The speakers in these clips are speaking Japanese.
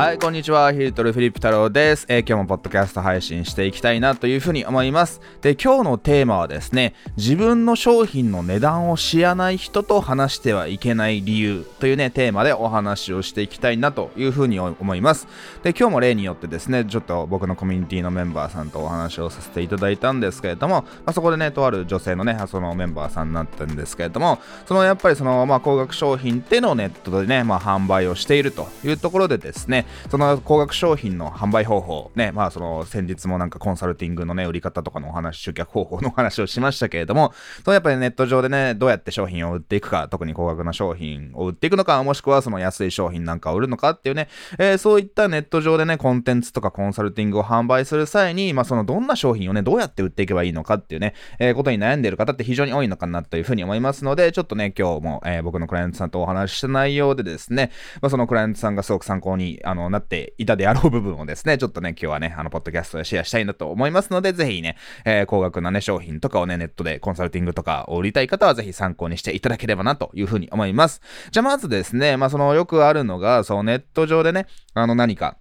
はい、こんにちは。ヒルトルフィリップ太郎です、えー今日もポッドキャスト配信していきたいなというふうに思います。で、今日のテーマはですね、自分の商品の値段を知らない人と話してはいけない理由というね、テーマでお話をしていきたいなというふうに思います。で、今日も例によってですね、ちょっと僕のコミュニティのメンバーさんとお話をさせていただいたんですけれども、まあ、そこでね、とある女性のね、そのメンバーさんになったんですけれども、そのやっぱりその、まあ、高額商品ってのをネットでね、まあ、販売をしているというところでですね、その高額商品の販売方法、ね、まあその先日もなんかコンサルティングのね、売り方とかのお話、集客方法のお話をしましたけれども、そのやっぱりネット上でね、どうやって商品を売っていくか、特に高額な商品を売っていくのか、もしくはその安い商品なんかを売るのかっていうね、えーそういったネット上でね、コンテンツとかコンサルティングを販売する際に、まあそのどんな商品をね、どうやって売っていけばいいのかっていうね、えーことに悩んでいる方って非常に多いのかなというふうに思いますので、ちょっとね、今日も、えー僕のクライアントさんとお話しした内容でですね、まあそのクライアントさんがすごく参考にあのなっていたであろう部分をですね、ちょっとね、今日はね、あの、ポッドキャストでシェアしたいなと思いますので、ぜひね、えー高額なね、商品とかをね、ネットでコンサルティングとかを売りたい方は、ぜひ参考にしていただければなというふうに思います。じゃあ、まずですね、まあ、その、よくあるのが、そのネット上でね、あの、何か、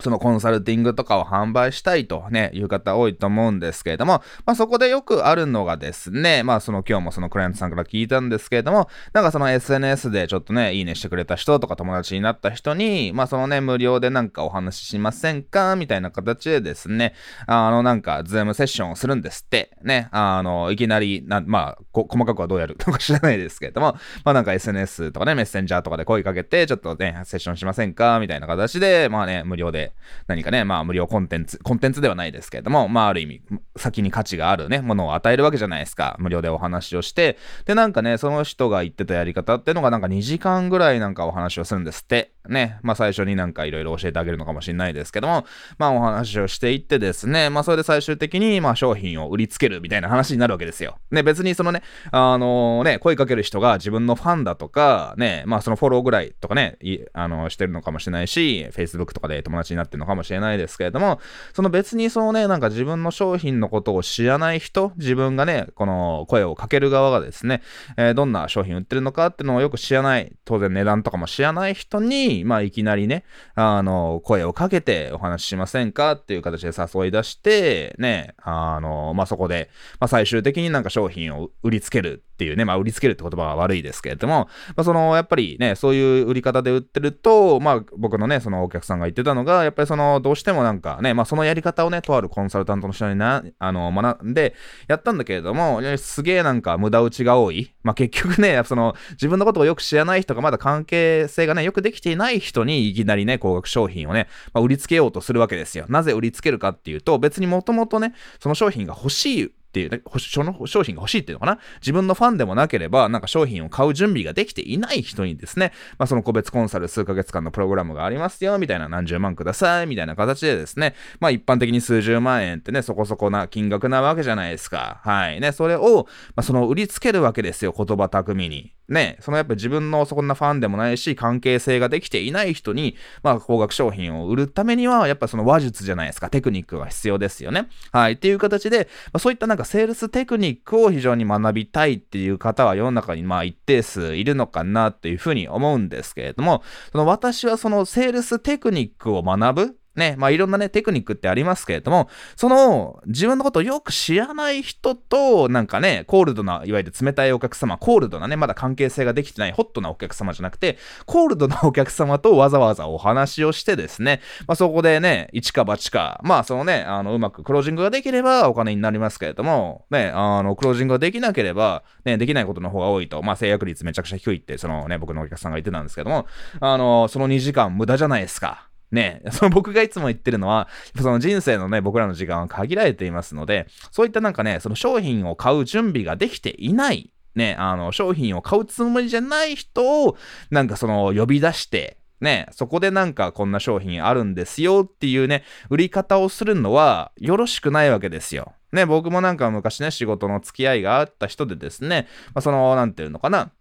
そのコンサルティングとかを販売したいとね、いう方多いと思うんですけれども、まあそこでよくあるのがですね、まあその今日もそのクライアントさんから聞いたんですけれども、なんかその SNS でちょっとね、いいねしてくれた人とか友達になった人に、まあそのね、無料でなんかお話ししませんかみたいな形でですね、あのなんかズームセッションをするんですって、ね、あの、いきなりな、まあ細かくはどうやる とか知らないですけれども、まあなんか SNS とかね、メッセンジャーとかで声かけて、ちょっとね、セッションしませんかみたいな形で、まあね、無料でで何かね、まあ無料コンテンツ、コンテンツではないですけれども、まあある意味、先に価値があるね、ものを与えるわけじゃないですか。無料でお話をして、で、なんかね、その人が言ってたやり方っていうのがなんか2時間ぐらいなんかお話をするんですって。ね、まあ最初になんかいろいろ教えてあげるのかもしれないですけども、まあお話をしていってですね、まあそれで最終的にまあ商品を売りつけるみたいな話になるわけですよ。ね、別にそのね、あのね、声かける人が自分のファンだとか、ね、まあそのフォローぐらいとかね、いあの、してるのかもしれないし、Facebook とかで友達になってるのかもしれないですけれども、その別にそのね、なんか自分の商品のことを知らない人、自分がね、この声をかける側がですね、えーどんな商品売ってるのかっていうのをよく知らない、当然値段とかも知らない人に、まあいきなりね、あの、声をかけてお話ししませんかっていう形で誘い出して、ね、あの、まあそこで、まあ最終的になんか商品を売りつけるっていうね、まあ売りつけるって言葉は悪いですけれども、まあその、やっぱりね、そういう売り方で売ってると、まあ僕のね、そのお客さんが言ってたのが、やっぱりその、どうしてもなんかね、まあそのやり方をね、とあるコンサルタントの人にな、あの、学んで、やったんだけれども、すげえなんか無駄打ちが多い。まあ結局ね、その、自分のことをよく知らない人がまだ関係性がね、よくできていない人にいきなりね、高額商品をね、まあ、売りつけようとするわけですよ。なぜ売りつけるかっていうと、別にもともとね、その商品が欲しいっていう、その商品が欲しいっていうのかな？自分のファンでもなければ、なんか商品を買う準備ができていない人にですね、まあその個別コンサル数ヶ月間のプログラムがありますよ、みたいな何十万ください、みたいな形でですね、まあ一般的に数十万円ってね、そこそこな金額なわけじゃないですか。はい。ね、それを、まあその売りつけるわけですよ、言葉巧みに。ね、そのやっぱ自分のそんなファンでもないし、関係性ができていない人に、まあ高額商品を売るためには、やっぱその話術じゃないですか、テクニックが必要ですよね。はい。っていう形で、まあ、そういったなんかセールステクニックを非常に学びたいっていう方は世の中にまあ一定数いるのかなっていうふうに思うんですけれども、その私はそのセールステクニックを学ぶね、まあいろんなね、テクニックってありますけれども、その自分のことをよく知らない人と、なんかね、コールドな、いわゆる冷たいお客様、コールドなね、まだ関係性ができてないホットなお客様じゃなくて、コールドなお客様とわざわざお話をしてですね、まあそこでね、一か八か、まあそのね、あの、うまくクロージングができればお金になりますけれども、ね、あの、クロージングができなければ、ね、できないことの方が多いと、まあ制約率めちゃくちゃ低いって、そのね、僕のお客さんが言ってたんですけども、あの、その2時間無駄じゃないですか。ね、その僕がいつも言ってるのは、その人生のね、僕らの時間は限られていますので、そういったなんかね、その商品を買う準備ができていない、ね、あの、商品を買うつもりじゃない人を、なんかその呼び出して、ね、そこでなんかこんな商品あるんですよっていうね、売り方をするのはよろしくないわけですよ。ね、僕もなんか昔ね、仕事の付き合いがあった人でですね、まあ、その、なんていうのかな、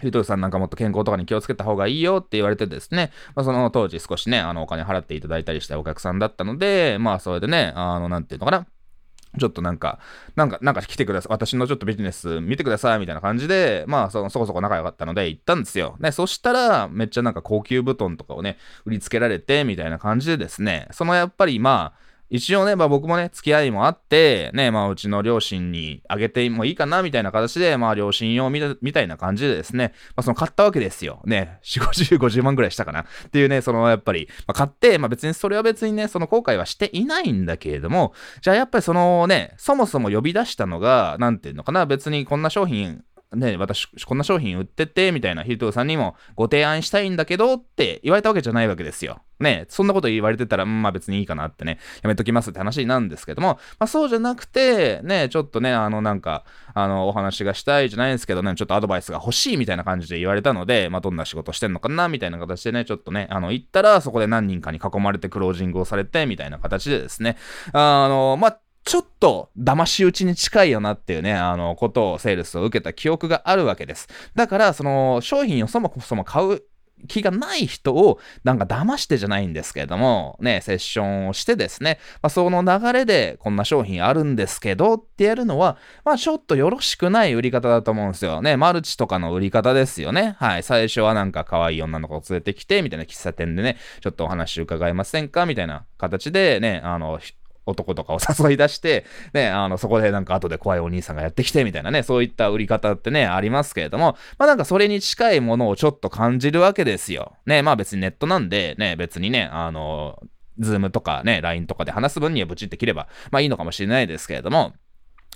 ヒュートルさんなんかもっと健康とかに気をつけた方がいいよって言われてですね、まあ、その当時少しね、あの、お金払っていただいたりしたお客さんだったので、まあ、それでね、あの、なんていうのかな、ちょっとなんか、なんか、なんか来てください。私のちょっとビジネス見てください。みたいな感じで、まあそ、そこそこ仲良かったので行ったんですよ。ね、そしたら、めっちゃなんか高級布団とかをね、売りつけられて、みたいな感じでですね、そのやっぱりまあ、一応ね、まあ僕もね、付き合いもあって、ね、まあうちの両親にあげてもいいかな、みたいな形で、まあ両親用みたいな感じでですね、まあその買ったわけですよ。ね、4、50、50万ぐらいしたかな。っていうね、そのやっぱり、まあ買って、まあ別にそれは別にね、その後悔はしていないんだけれども、じゃあやっぱりそのね、そもそも呼び出したのが、なんていうのかな、別にこんな商品ね、私、こんな商品売ってて、みたいなヒルトさんにもご提案したいんだけどって言われたわけじゃないわけですよ。ね、そんなこと言われてたら、まあ別にいいかなってね、やめときますって話なんですけども、まあそうじゃなくて、ね、ちょっとね、あのなんか、あの、お話がしたいじゃないですけどね、ちょっとアドバイスが欲しいみたいな感じで言われたので、まあどんな仕事してんのかな、みたいな形でね、ちょっとね、あの、行ったら、そこで何人かに囲まれてクロージングをされて、みたいな形でですね、あの、まあ、ちょっと騙し討ちに近いよなっていうね、あの、ことをセールスを受けた記憶があるわけです。だから、その、商品をそもそも買う気がない人をなんか騙してじゃないんですけれども、ね、セッションをしてですね、まあ、その流れでこんな商品あるんですけどってやるのは、まあちょっとよろしくない売り方だと思うんですよね。マルチとかの売り方ですよね。はい。最初はなんか可愛い女の子を連れてきて、みたいな喫茶店でね、ちょっとお話伺えませんか？みたいな形でね、あの、男とかを誘い出して、ね、あの、そこでなんか後で怖いお兄さんがやってきてみたいなね、そういった売り方ってね、ありますけれども、まあなんかそれに近いものをちょっと感じるわけですよ。ね、まあ別にネットなんで、ね、別にね、あの、ズームとかね、LINE とかで話す分にはブチって切れば、まあいいのかもしれないですけれども、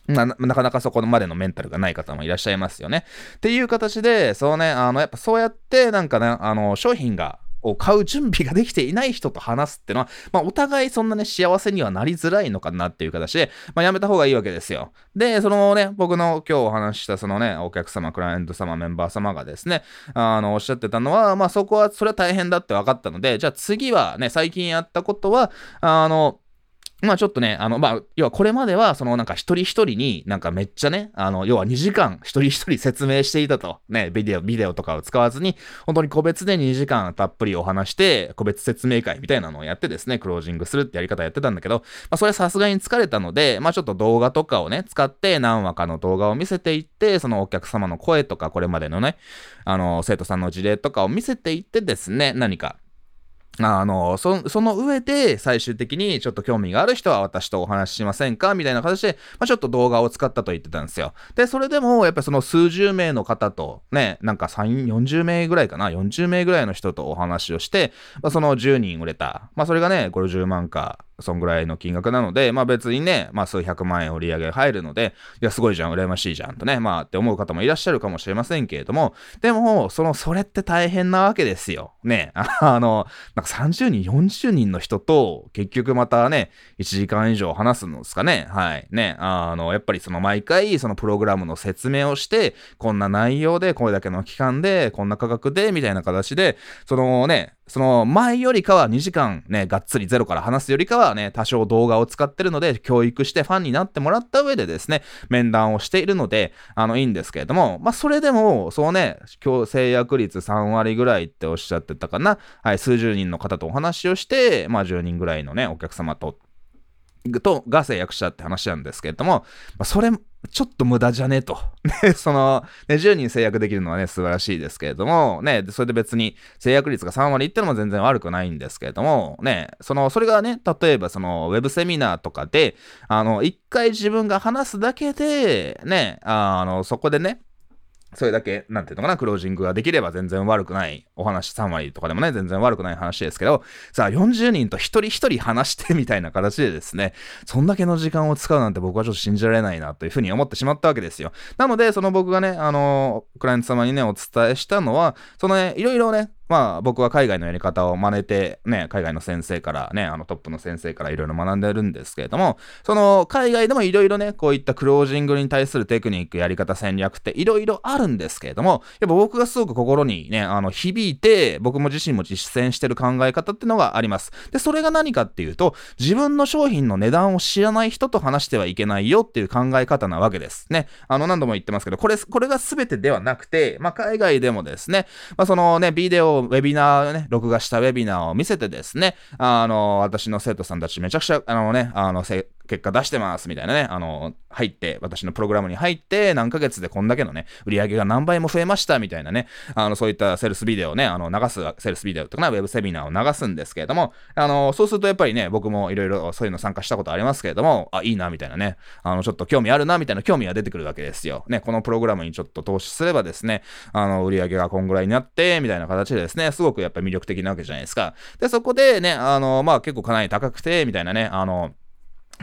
な、なかなかそこまでのメンタルがない方もいらっしゃいますよね。っていう形で、そうね、あの、やっぱそうやって、なんかね、あの、商品がを買う準備ができていない人と話すってのは、まあ、お互いそんなね、幸せにはなりづらいのかなっていう形で、まあ、やめた方がいいわけですよ。で、そのね、僕の今日お話したそのね、お客様、クライアント様、メンバー様がですね、あの、おっしゃってたのは、まあ、そこは、それは大変だって分かったので、じゃあ次はね、最近やったことは、あの、まあちょっとね、あの、まあ、要はこれまでは、そのなんか一人一人になんかめっちゃね、あの、要は2時間一人一人 説明していたと。ね、ビデオ、ビデオとかを使わずに、本当に個別で2時間たっぷりお話して、個別説明会みたいなのをやってですね、クロージングするってやり方やってたんだけど、まあそれさすがに疲れたので、まあちょっと動画とかをね、使って何話かの動画を見せていって、そのお客様の声とか、これまでのね、あの、生徒さんの事例とかを見せていってですね、何か、あの、そ、その上で最終的にちょっと興味がある人は私とお話ししませんかみたいな形で、まあ、ちょっと動画を使ったと言ってたんですよ。で、それでもやっぱりその数十名の方とね、なんか3、40名ぐらいかな ?40 名ぐらいの人とお話をして、まあ、その10人売れた。まあそれがね、50万かそんぐらいの金額なので、まあ別にね、まあ数百万円売り上げ入るので、いや、すごいじゃん、羨ましいじゃんとね、まあって思う方もいらっしゃるかもしれませんけれども、でも、その、それって大変なわけですよ。ね、あの、なんか30人、40人の人と、結局またね、1時間以上話すのですかね。はい。ね、あの、やっぱりその毎回、そのプログラムの説明をして、こんな内容で、これだけの期間で、こんな価格で、みたいな形で、そのね、その前よりかは2時間ね、がっつりゼロから話すよりかはね、多少動画を使ってるので、教育してファンになってもらった上でですね、面談をしているので、あの、いいんですけれども、まあ、それでも、そうね、今日制約率3割ぐらいっておっしゃってたかな、はい、数十人の方とお話をして、まあ、10人ぐらいのね、お客様とと、が制約したって話なんですけれども、ま、それ、ちょっと無駄じゃねえと。ね、その、ね、10人制約できるのはね、素晴らしいですけれども、ね、それで別に制約率が3割いってのも全然悪くないんですけれども、ね、その、それがね、例えばその、ウェブセミナーとかで、あの、一回自分が話すだけで、ね、あの、そこでね、それだけ、なんていうのかな、クロージングができれば全然悪くないお話3割とかでもね、全然悪くない話ですけど、さあ40人と一人一人話してみたいな形でですね、そんだけの時間を使うなんて僕はちょっと信じられないなというふうに思ってしまったわけですよ。なので、その僕がね、あの、クライアント様にね、お伝えしたのは、そのね、いろいろね、まあ僕は海外のやり方を真似てね、海外の先生からね、あのトップの先生からいろいろ学んでるんですけれども、その海外でもいろいろね、こういったクロージングに対するテクニック、やり方、戦略っていろいろあるんですけれども、やっぱ僕がすごく心にね、あの響いて、僕も自身も実践してる考え方っていうのがあります。で、それが何かっていうと、自分の商品の値段を知らない人と話してはいけないよっていう考え方なわけです。ね。あの何度も言ってますけど、これ、これが全てではなくて、まあ海外でもですね、まあそのね、ビデオ、ウェビナーね、録画したウェビナーを見せてですね、あの、私の生徒さんたちめちゃくちゃ、あのね、あの、結果出してますみたいなね、あの、入って、私のプログラムに入って、何ヶ月でこんだけのね、売り上げが何倍も増えましたみたいなね、あの、そういったセルスビデオをね、あの、流す、セルスビデオとかな、ウェブセミナーを流すんですけれども、あの、そうするとやっぱりね、僕もいろいろそういうの参加したことありますけれども、あ、いいな、みたいなね、あの、ちょっと興味あるな、みたいな興味が出てくるわけですよ。ね、このプログラムにちょっと投資すればですね、あの、売り上げがこんぐらいになって、みたいな形でですね、すごくやっぱり魅力的なわけじゃないですか。で、そこでね、あの、まあ結構かなり高くて、みたいなね、あの、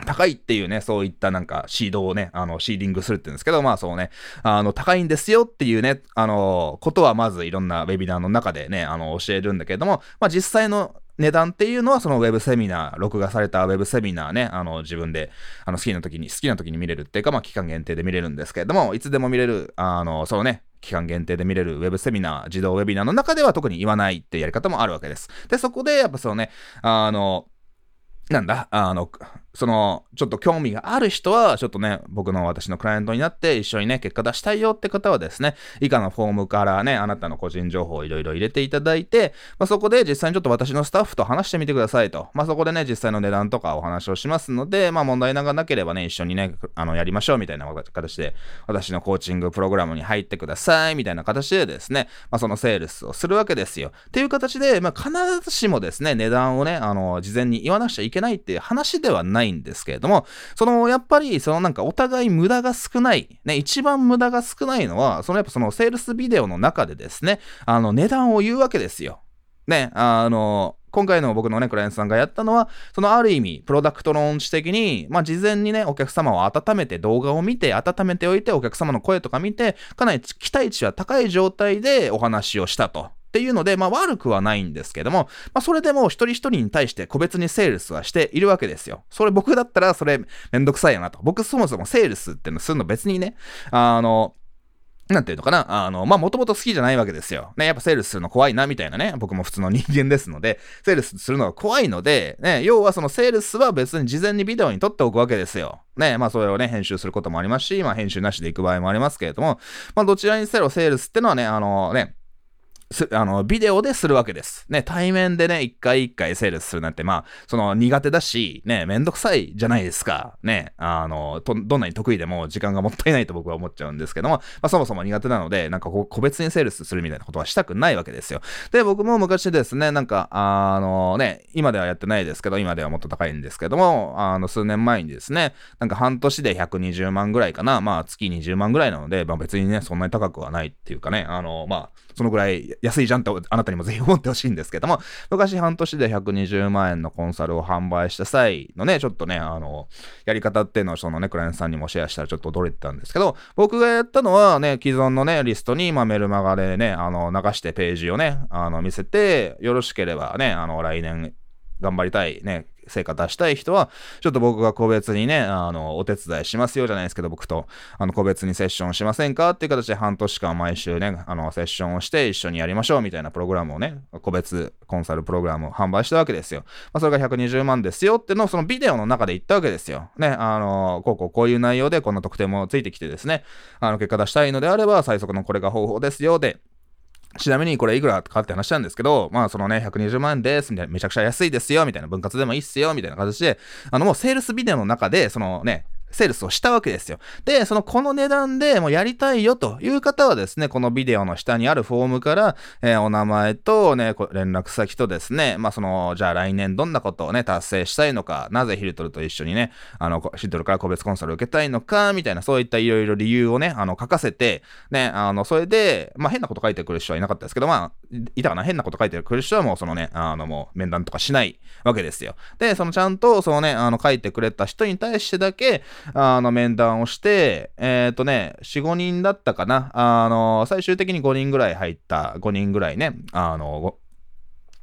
高いっていうね、そういったなんかシードをね、あの、シーディングするって言うんですけど、まあそうね、あの、高いんですよっていうね、あの、ことはまずいろんなウェビナーの中でね、あの、教えるんだけれども、まあ実際の値段っていうのはそのウェブセミナー、録画されたウェブセミナーね、あの自分であの好きな時に、好きな時に見れるっていうか、まあ期間限定で見れるんですけれども、いつでも見れる、あの、そのね、期間限定で見れるウェブセミナー、自動ウェビナーの中では特に言わないっていうやり方もあるわけです。で、そこでやっぱそのね、あの、なんだ、あの、その、ちょっと興味がある人は、ちょっとね、僕の私のクライアントになって一緒にね、結果出したいよって方はですね、以下のフォームからね、あなたの個人情報をいろいろ入れていただいて、まあ、そこで実際にちょっと私のスタッフと話してみてくださいと。まあ、そこでね、実際の値段とかお話をしますので、まあ、問題がなければね、一緒にね、あの、やりましょうみたいな形で、私のコーチングプログラムに入ってくださいみたいな形でですね、まあ、そのセールスをするわけですよ。っていう形で、まあ、必ずしもですね、値段をね、あの、事前に言わなくちゃいけないっていう話ではないんですけれども、その、やっぱり、そのなんかお互い無駄が少ない、ね、一番無駄が少ないのは、そのやっぱそのセールスビデオの中でですね、あの、値段を言うわけですよ。ね、あの、今回の僕のね、クライアントさんがやったのは、そのある意味、プロダクト論知的に、まあ、事前にね、お客様を温めて、動画を見て、温めておいて、お客様の声とか見て、かなり期待値は高い状態でお話をしたと。っていうので、まあ悪くはないんですけども、まあそれでも一人一人に対して個別にセールスはしているわけですよ。それ僕だったらそれめんどくさいよなと。僕そもそもセールスってのするの別にね、あの、なんていうのかなあの、まあ、もともと好きじゃないわけですよ。ね、やっぱセールスするの怖いな、みたいなね。僕も普通の人間ですので、セールスするのが怖いので、ね、要はそのセールスは別に事前にビデオに撮っておくわけですよ。ね、まあ、それをね、編集することもありますし、まあ、編集なしで行く場合もありますけれども、まあ、どちらにせよセールスってのはね、あのね、あの、ビデオでするわけです。ね、対面でね、一回一回セールスするなんて、まあ、その苦手だし、ね、めんどくさいじゃないですか。ね、あの、どんなに得意でも時間がもったいないと僕は思っちゃうんですけども、まあ、そもそも苦手なので、なんか、個別にセールスするみたいなことはしたくないわけですよ。で、僕も昔ですね、なんか、あのね、今ではやってないですけど、今ではもっと高いんですけども、あの、数年前にですね、なんか半年で120万ぐらいかな、まあ、月20万ぐらいなので、まあ別にね、そんなに高くはないっていうかね、あの、まあ、そのぐらい安いじゃんってあなたにもぜひ思ってほしいんですけども、昔半年で120万円のコンサルを販売した際のね、ちょっとね、あの、やり方っていうのをそのね、クライアントさんにもシェアしたらちょっと驚いてたんですけど、僕がやったのはね、既存のね、リストに、まあ、メルマガでね、あの、流してページをね、あの、見せて、よろしければね、あの、来年、頑張りたいね、成果出したい人は、ちょっと僕が個別にね、あの、お手伝いしますよじゃないですけど、僕と、あの、個別にセッションしませんかっていう形で半年間毎週ね、あの、セッションをして一緒にやりましょうみたいなプログラムをね、個別コンサルプログラムを販売したわけですよ。まあ、それが120万ですよってのをそのビデオの中で言ったわけですよ。ね、あの、こうこうこういう内容でこんな特典もついてきてですね、あの、結果出したいのであれば、最速のこれが方法ですよで、ちなみにこれいくらかって話したんですけど、まあそのね、120万円です、みたいな、めちゃくちゃ安いですよ、みたいな、分割でもいいっすよ、みたいな形で、あのもうセールスビデオの中で、そのね、セールスをしたわけですよ。で、そのこの値段でもうやりたいよという方はですね、このビデオの下にあるフォームから、えー、お名前とね、連絡先とですね、まあその、じゃあ来年どんなことをね、達成したいのか、なぜヒルトルと一緒にね、あの、ヒルトルから個別コンサルを受けたいのか、みたいな、そういったいろいろ理由をね、あの、書かせて、ね、あの、それで、まあ変なこと書いてくる人はいなかったですけど、まあ、いたかな？変なこと書いてくる人はもうそのね、あの、もう面談とかしないわけですよ。で、そのちゃんと、そのね、あの、書いてくれた人に対してだけ、あの、面談をして、えっ、ー、とね、4、5人だったかな。あの、最終的に5人ぐらい入った、5人ぐらいね、あの、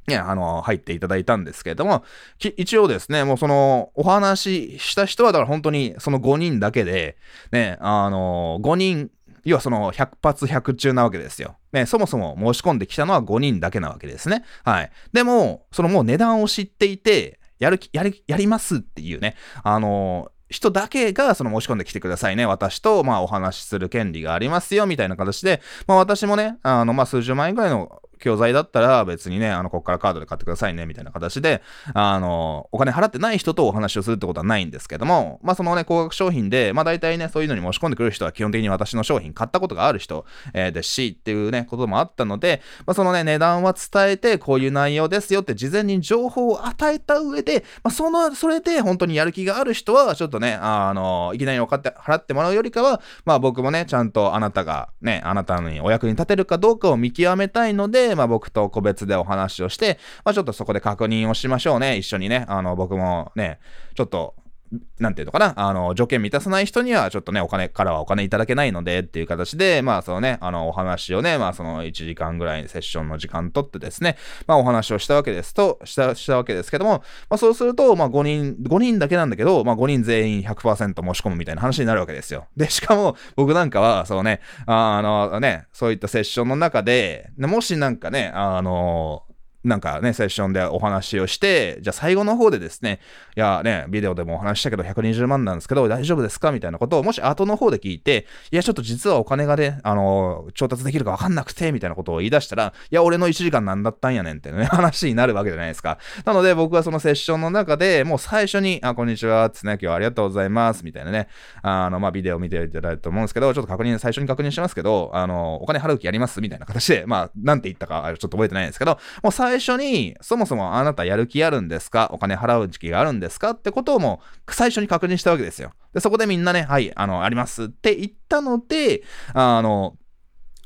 ね、あの、入っていただいたんですけれども、一応ですね、もうその、お話しした人は、だから本当にその5人だけで、ね、あの、5人、要はその100発100中なわけですよ。ね、そもそも申し込んできたのは5人だけなわけですね。はい。でも、そのもう値段を知っていて、やる、やり、やりますっていうね、あの人だけがその申し込んできてくださいね。私と、まあ、お話しする権利がありますよ、みたいな形で、まあ、私もね、あの、まあ、数十万円ぐらいの教材だったら別にね、あの、こっからカードで買ってくださいね、みたいな形で、あの、お金払ってない人とお話をするってことはないんですけども、まあ、そのね、高額商品で、まあ、大体ね、そういうのに申し込んでくる人は基本的に私の商品買ったことがある人、えー、ですし、っていうね、こともあったので、まあ、そのね、値段は伝えて、こういう内容ですよって事前に情報を与えた上で、まあ、その、それで本当にやる気がある人は、ちょっとね、あの、いきなりお金払ってもらうよりかは、まあ、僕もね、ちゃんとあなたがね、あなたにお役に立てるかどうかを見極めたいので、まあ、僕と個別でお話をして、まあ、ちょっとそこで確認をしましょうね。一緒にね、あの、僕もね、ちょっと、なんていうのかな、あの、条件満たさない人には、ちょっとね、お金からはお金いただけないので、っていう形で、まあ、そのね、あの、お話をね、まあ、その1時間ぐらいセッションの時間取ってですね、まあ、お話をしたわけですと、した、したわけですけども、まあ、そうすると、まあ、5人、5人だけなんだけど、まあ、5人全員100%申し込むみたいな話になるわけですよ。で、しかも、僕なんかは、そのね、あのね、そういったセッションの中で、もしなんかね、あの、なんかね、セッションでお話をして、じゃあ最後の方でですね、いやね、ビデオでもお話したけど120万なんですけど大丈夫ですか？みたいなことを、もし後の方で聞いて、いやちょっと実はお金がね、あの、調達できるかわかんなくて、みたいなことを言い出したら、いや俺の1時間なんだったんやねんってね、話になるわけじゃないですか。なので僕はそのセッションの中でもう最初に、あ、こんにちは、つね、今日はありがとうございます、みたいなね、あの、まあ、ビデオ見ていただいたと思うんですけど、ちょっと確認、最初に確認しますけど、あの、お金払う気やります？みたいな形で、まあ、なんて言ったか、ちょっと覚えてないんですけど、もう最最初に、そもそもあなたやる気あるんですか？お金払う時期があるんですか？ってことをもう最初に確認したわけですよ。で、そこでみんなね、はい、あの、ありますって言ったので、あの、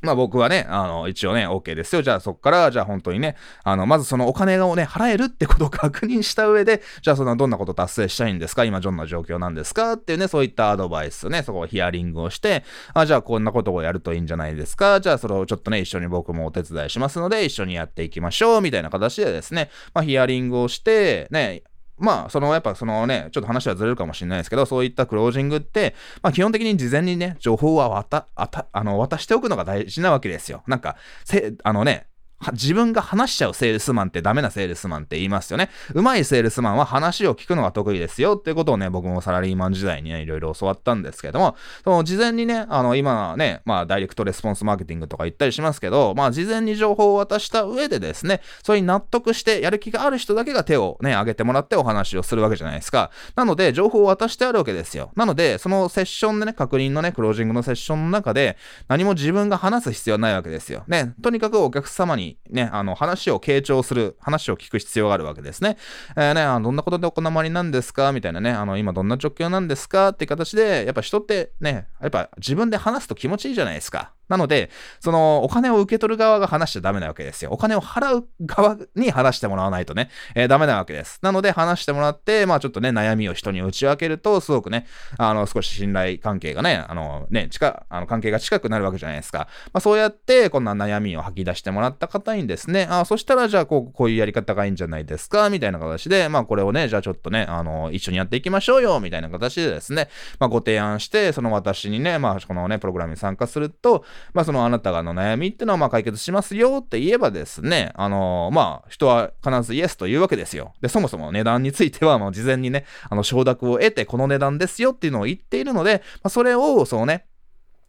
まあ僕はね、あの、一応ね、OK ですよ。じゃあそっから、じゃあ本当にね、あの、まずそのお金をね、払えるってことを確認した上で、じゃあそのどんなこと達成したいんですか？今どんな状況なんですか？っていうね、そういったアドバイスね、そこをヒアリングをして、あ、じゃあこんなことをやるといいんじゃないですか？じゃあそれをちょっとね、一緒に僕もお手伝いしますので、一緒にやっていきましょうみたいな形でですね、まあヒアリングをして、ね、まあ、その、やっぱそのね、ちょっと話はずれるかもしれないですけど、そういったクロージングって、まあ基本的に事前にね、情報は渡、あた、あの、渡しておくのが大事なわけですよ。なんか、せ、あのね、自分が話しちゃうセールスマンってダメなセールスマンって言いますよね。上手いセールスマンは話を聞くのが得意ですよっていうことをね、僕もサラリーマン時代にね、いろいろ教わったんですけども、その事前にね、あの、今ね、まあ、ダイレクトレスポンスマーケティングとか言ったりしますけど、まあ、事前に情報を渡した上でですね、それに納得してやる気がある人だけが手をね、挙げてもらってお話をするわけじゃないですか。なので、情報を渡してあるわけですよ。なので、そのセッションでね、確認のね、クロージングのセッションの中で、何も自分が話す必要はないわけですよ。ね、とにかくお客様にね、あの、話を傾聴する、話を聞く必要があるわけですね。えー、ね、あどんなことでお困りなんですか？みたいなね、あの、今どんな状況なんですか？って形で、やっぱ人ってね、やっぱ自分で話すと気持ちいいじゃないですか。なので、そのお金を受け取る側が話しちゃダメなわけですよ。お金を払う側に話してもらわないとね、えー、ダメなわけです。なので話してもらって、まあちょっとね、悩みを人に打ち明けると、すごくね、あの、少し信頼関係がね、あの、ね、近、あの、関係が近くなるわけじゃないですか。まあそうやって、こんな悩みを吐き出してもらった方にですね、あそしたらじゃあこう、こういうやり方がいいんじゃないですか、みたいな形で、まあこれをね、じゃあちょっとね、あの、一緒にやっていきましょうよ、みたいな形でですね、まあご提案して、その私にね、まあこのね、プログラムに参加すると、まあそのあなたがの悩みっていうのはまあ解決しますよって言えばですね、あの、まあ、人は必ずイエスと言うわけですよ。で、そもそも値段についてはもう事前にね、あの、承諾を得てこの値段ですよっていうのを言っているので、まあ、それを、そうね、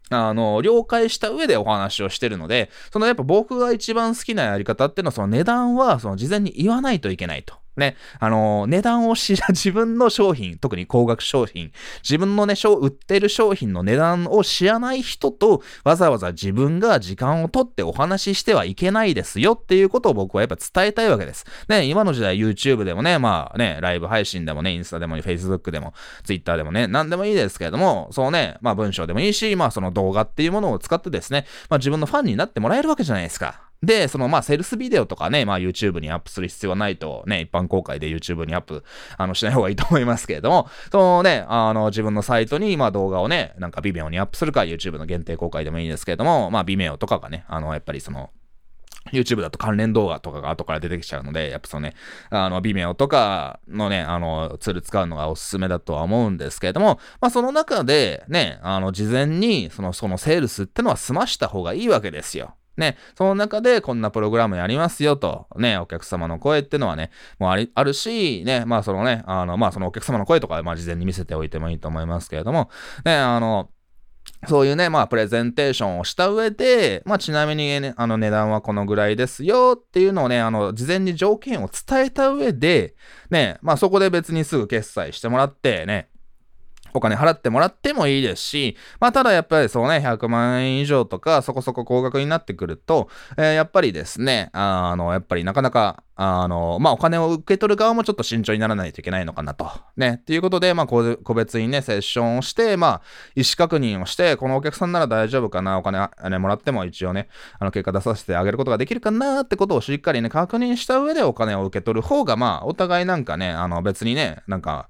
あの、了解した上でお話をしてるので、そのやっぱ僕が一番好きなやり方っていうのは、その値段は、その事前に言わないといけないと。ね、あの、値段を知ら、自分の商品、特に高額商品、自分のね、売ってる商品の値段を知らない人と、わざわざ自分が時間をとってお話ししてはいけないですよっていうことを僕はやっぱ伝えたいわけです。ね、今の時代 YouTube でもね、まあね、ライブ配信でもね、インスタでも Facebook でも Twitter でもね、何でもいいですけれども、そうね、まあ文章でもいいし、まあその動画っていうものを使ってですね、まあ自分のファンになってもらえるわけじゃないですか。で、そのまあセルスビデオとかね、まあ YouTube にアップする必要はないとね、一般公開で YouTube にアップあのしない方がいいと思いますけれども、そのね、あの自分のサイトにまあ動画をね、なんか Vimeo にアップするか YouTube の限定公開でもいいですけれども、まあ微妙とかがね、あのやっぱりその YouTube だと関連動画とかが後から出てきちゃうので、やっぱそのね、あの、Vimeo とかのね、あの、ツール使うのがおすすめだとは思うんですけれども、まあその中でね、あの、事前にその、そのセールスってのは済ました方がいいわけですよ。ね、その中でこんなプログラムやりますよと、ね、お客様の声ってのはね、もうあり、あるし、ね、まあそのね、あの、まあそのお客様の声とか、まあ事前に見せておいてもいいと思いますけれども、ね、あの、そういうね、まあ、プレゼンテーションをした上で、まあ、ちなみに、ね、あの、値段はこのぐらいですよっていうのをね、あの、事前に条件を伝えた上で、ね、まあ、そこで別にすぐ決済してもらって、ね、お金払ってもらってもいいですし、まあ、ただやっぱりそうね、100万円以上とか、そこそこ高額になってくると、えー、やっぱりですね、あの、やっぱりなかなか、あの、まあ、お金を受け取る側もちょっと慎重にならないといけないのかなと。ね。っていうことで、まあ、個別にね、セッションをして、まあ、意思確認をして、このお客さんなら大丈夫かな、お金、ね、もらっても一応ね、あの、結果出させてあげることができるかなってことをしっかりね、確認した上でお金を受け取る方が、まあ、お互いなんかね、あの、別にね、なんか、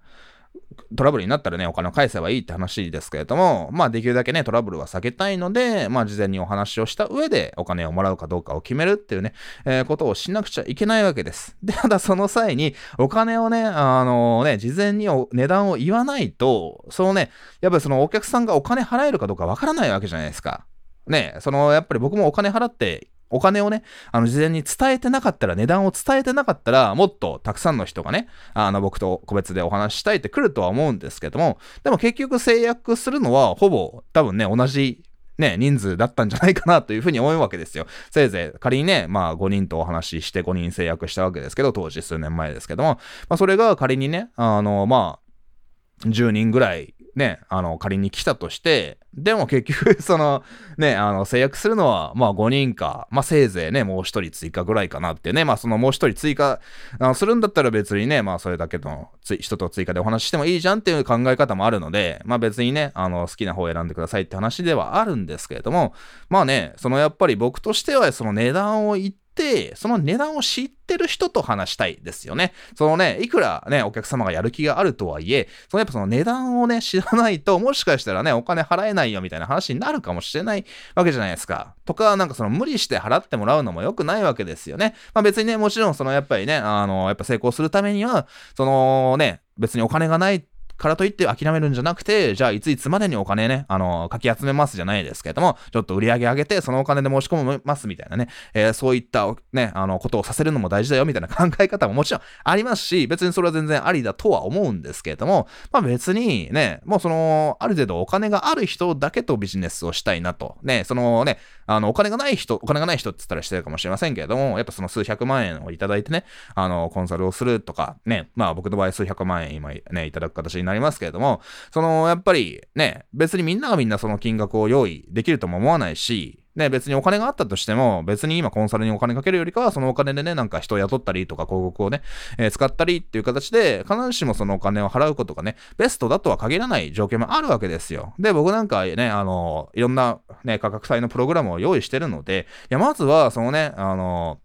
トラブルになったらね、お金を返せばいいって話ですけれども、まあできるだけね、トラブルは避けたいので、まあ事前にお話をした上でお金をもらうかどうかを決めるっていうね、えー、ことをしなくちゃいけないわけです。で、ただその際にお金をね、あのね、事前に値段を言わないと、そのね、やっぱりそのお客さんがお金払えるかどうかわからないわけじゃないですか。ね、そのやっぱり僕もお金払ってお金をね、あの、事前に伝えてなかったら、値段を伝えてなかったら、もっとたくさんの人がね、あの、僕と個別でお話ししたいって来るとは思うんですけども、でも結局制約するのは、ほぼ多分ね、同じね、人数だったんじゃないかなというふうに思うわけですよ。せいぜい仮にね、まあ5人とお話しして5人制約したわけですけど、当時数年前ですけども、まあそれが仮にね、あの、まあ、10人ぐらいね、あの、仮に来たとして、でも結局、その、ね、あの、制約するのは、まあ5人か、まあせいぜいね、もう1人追加ぐらいかなってね、まあそのもう1人追加あのするんだったら別にね、まあそれだけの人と追加でお話ししてもいいじゃんっていう考え方もあるので、まあ別にね、あの、好きな方を選んでくださいって話ではあるんですけれども、まあね、そのやっぱり僕としてはその値段を言って、その値段を知ってる人と話したいですよね。そのね、いくらね、お客様がやる気があるとはいえ、そのやっぱその値段をね、知らないと、もしかしたらね、お金払えないよみたいな話になるかもしれないわけじゃないですか。とか、なんかその無理して払ってもらうのも良くないわけですよね。まあ別にね、もちろんそのやっぱりね、あの、やっぱ成功するためには、そのね、別にお金がないからといって諦めるんじゃなくて、じゃあいついつまでにお金ね、あの、かき集めますじゃないですけども、ちょっと売り上げ上げて、そのお金で申し込みますみたいなね、えー、そういったね、あの、ことをさせるのも大事だよみたいな考え方ももちろんありますし、別にそれは全然ありだとは思うんですけれども、まあ別にね、もうその、ある程度お金がある人だけとビジネスをしたいなと。ね、そのね、あの、お金がない人、お金がない人って言ったらしてるかもしれませんけれども、やっぱその数百万円をいただいてね、あの、コンサルをするとか、ね、まあ僕の場合数百万円今ね、いただく形になりますけれども、その、やっぱりね、別にみんながみんなその金額を用意できるとも思わないし、ね、別にお金があったとしても、別に今コンサルにお金かけるよりかは、そのお金でね、なんか人を雇ったりとか広告をね、えー、使ったりっていう形で、必ずしもそのお金を払うことがね、ベストだとは限らない条件もあるわけですよ。で、僕なんかね、あの、いろんなね、価格帯のプログラムを用意してるので、いや、まずは、そのね、あの、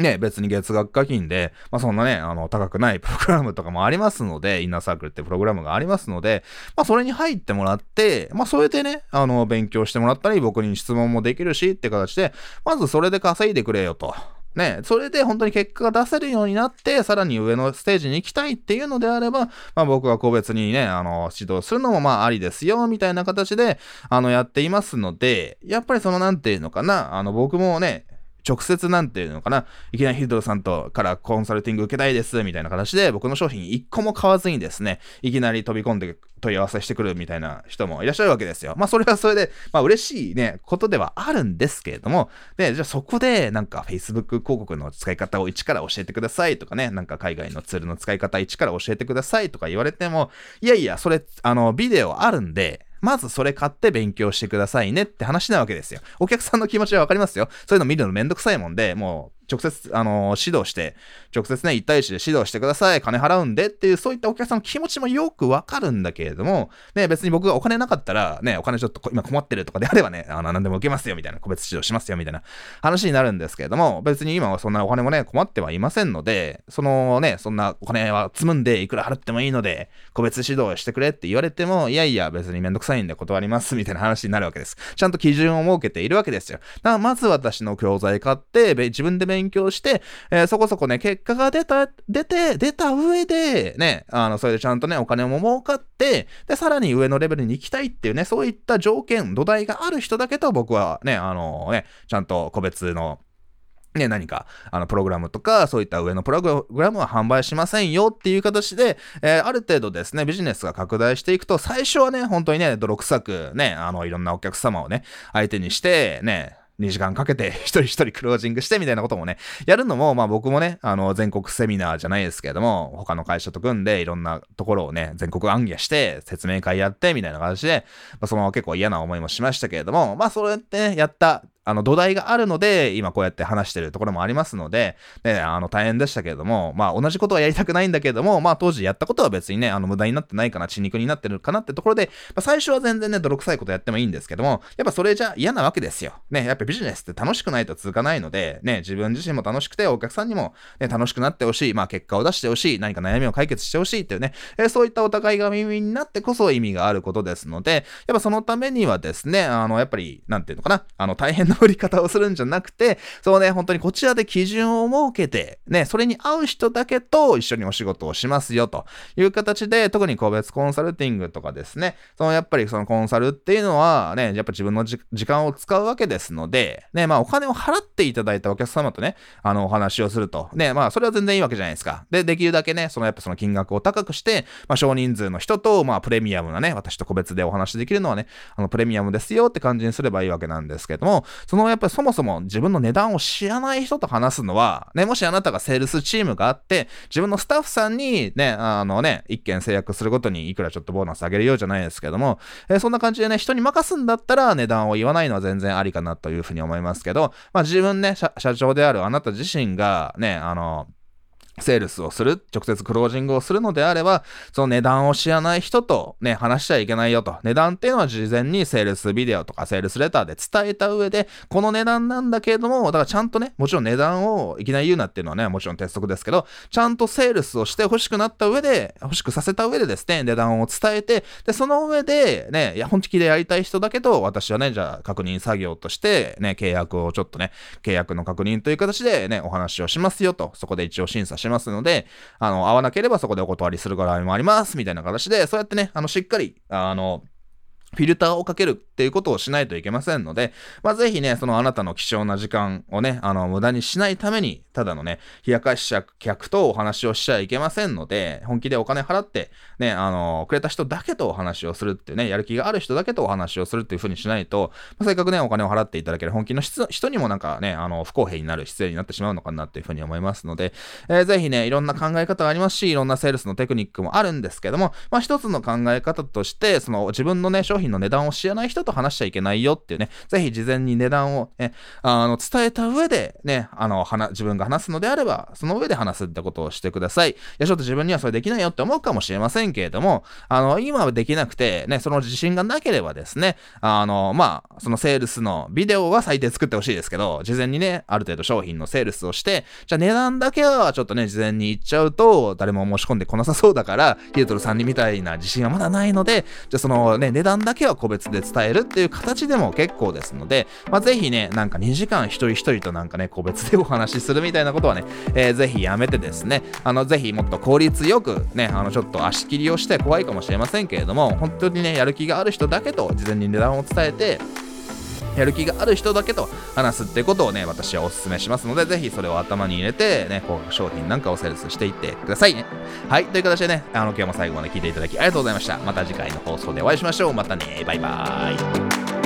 ね、別に月額課金で、まあそんなね、あの、高くないプログラムとかもありますので、インナーサークルってプログラムがありますので、まあそれに入ってもらって、まあそれでね、あの、勉強してもらったり、僕に質問もできるしって形で、まずそれで稼いでくれよと。ね、それで本当に結果が出せるようになって、さらに上のステージに行きたいっていうのであれば、まあ僕は個別にね、あの、指導するのもまあありですよ、みたいな形で、あの、やっていますので、やっぱりそのなんていうのかな、あの、僕もね、直接なんていうのかな、いきなりヒルドさんとからコンサルティング受けたいです、みたいな形で、僕の商品1個も買わずにですね、いきなり飛び込んで問い合わせしてくるみたいな人もいらっしゃるわけですよ。まあそれはそれで、まあ嬉しいね、ことではあるんですけれども、で、じゃあそこでなんか Facebook 広告の使い方を一から教えてくださいとかね、なんか海外のツールの使い方一から教えてくださいとか言われても、いやいや、それ、あの、ビデオあるんで、まずそれ買って勉強してくださいねって話なわけですよ。お客さんの気持ちはわかりますよ。そういうの見るのめんどくさいもんで、もう直接、あのー、指導して、直接ね、1対1で指導してください、金払うんでっていう、そういったお客さんの気持ちもよくわかるんだけれども、ね、別に僕がお金なかったら、ね、お金ちょっと今困ってるとかであればね、あの、何でも受けますよ、みたいな、個別指導しますよ、みたいな話になるんですけれども、別に今はそんなお金もね、困ってはいませんので、そのね、そんなお金は積むんで、いくら払ってもいいので、個別指導してくれって言われても、いやいや、別にめんどくさいんで断ります、みたいな話になるわけです。ちゃんと基準を設けているわけですよ。だからまず私の教材買って、自分で勉勉強して、えー、そこそこね、結果が出た、出て、出た上で、ね、あの、それでちゃんとね、お金も儲かって、で、さらに上のレベルに行きたいっていうね、そういった条件、土台がある人だけと僕はね、あのね、ちゃんと個別のね、何か、あの、プログラムとか、そういった上のプログラムは販売しませんよっていう形で、えー、ある程度ですね、ビジネスが拡大していくと、最初はね、本当にね、泥臭く、ね、あの、いろんなお客様をね、相手にして、ね、2時間かけて 一人一人クロージングしてみたいなこともね、やるのも、まあ僕もね、あの、全国セミナーじゃないですけれども、他の会社と組んでいろんなところをね、全国暗夜して説明会やってみたいな形で、まあ、その結構嫌な思いもしましたけれども、まあそれってね、やったあの土台があるので、今こうやって話してるところもありますので、ね、あの大変でしたけれども、まあ同じことはやりたくないんだけれども、まあ当時やったことは別にね、あの無駄になってないかな、血肉になってるかなってところで、まあ、最初は全然ね、泥臭いことやってもいいんですけども、やっぱそれじゃ嫌なわけですよ。ね、やっぱビジネスって楽しくないと続かないので、ね、自分自身も楽しくて、お客さんにも、ね、楽しくなってほしい、まあ結果を出してほしい、何か悩みを解決してほしいっていうね、えー、そういったお互いが耳になってこそ意味があることですので、やっぱそのためにはですね、あの、やっぱり、なんていうのかな、あの、大変な 売り方をするんじゃなくて、そうね、本当にこちらで基準を設けて、ね、それに合う人だけと一緒にお仕事をしますよという形で、特に個別コンサルティングとかですね、そのやっぱりそのコンサルっていうのはね、やっぱ自分の時間を使うわけですので、ね、まあお金を払っていただいたお客様とね、あのお話をすると。ね、まあそれは全然いいわけじゃないですか。で、できるだけね、そのやっぱその金額を高くして、まあ少人数の人と、まあプレミアムなね、私と個別でお話できるのはね、あのプレミアムですよって感じにすればいいわけなんですけども、そのやっぱりそもそも自分の値段を知らない人と話すのは、ね、もしあなたがセールスチームがあって、自分のスタッフさんにね、あのね、一件制約するごとにいくらちょっとボーナスあげるようじゃないですけども、えー、そんな感じでね、人に任すんだったら値段を言わないのは全然ありかなというふうに思いますけど、まあ自分ね、社長であるあなた自身がね、あの、セールスをする、直接クロージングをするのであれば、その値段を知らない人とね、話しちゃいけないよと。値段っていうのは事前にセールスビデオとかセールスレターで伝えた上で、この値段なんだけれども、だからちゃんとね、もちろん値段をいきなり言うなっていうのはね、もちろん鉄則ですけど、ちゃんとセールスをして欲しくなった上で、欲しくさせた上でですね、値段を伝えて、で、その上で、ね、いや、本気でやりたい人だけど、私はね、じゃあ確認作業として、ね、契約をちょっとね、契約の確認という形でね、お話をしますよと、そこで一応審査しますますので、あの、合わなければそこでお断りする場合もあります、みたいな形で、そうやってね、あの、しっかり、あの、フィルターをかけるっていうことをしないといけませんので、まあ、ぜひね、そのあなたの貴重な時間をね、あの、無駄にしないために、ただのね、冷やかし客とお話をしちゃいけませんので、本気でお金払って、ね、あの、くれた人だけとお話をするってね、やる気がある人だけとお話をするっていう風にしないと、まあ、せっかくね、お金を払っていただける本気の人にもなんかね、あの、不公平になる姿勢になってしまうのかなっていう風に思いますので、えー、ぜひね、いろんな考え方がありますし、いろんなセールスのテクニックもあるんですけども、まあ、一つの考え方として、その自分のね、商品商品の値段を知らない人と話しちゃいけないよっていうね、ぜひ事前に値段をね、あの、伝えた上でね、あの、自分が話すのであれば、その上で話すってことをしてください。いや、ちょっと自分にはそれできないよって思うかもしれませんけれども、あの、今はできなくて、ね、その自信がなければですね、あの、まあ、そのセールスのビデオは最低作ってほしいですけど、事前にね、ある程度商品のセールスをして、じゃあ値段だけはちょっとね、事前に言っちゃうと、誰も申し込んでこなさそうだから、ヒルトルさんにみたいな自信はまだないので、じゃあそのね、値段だけだけは個別で伝えるっていう形でも結構ですので、まあ、ぜひね、なんか2時間一人一人となんかね、個別でお話しするみたいなことはね、えー、ぜひやめてですね、あの、ぜひもっと効率よくね、あの、ちょっと足切りをして怖いかもしれませんけれども、本当にね、やる気がある人だけと事前に値段を伝えて、やる気がある人だけと話すってことをね、私はお勧めしますので、ぜひそれを頭に入れて、ね、こう、商品なんかをセールスしていってくださいね。はい、という形でね、あの、今日も最後まで聞いていただきありがとうございました。また次回の放送でお会いしましょう。またね、バイバーイ。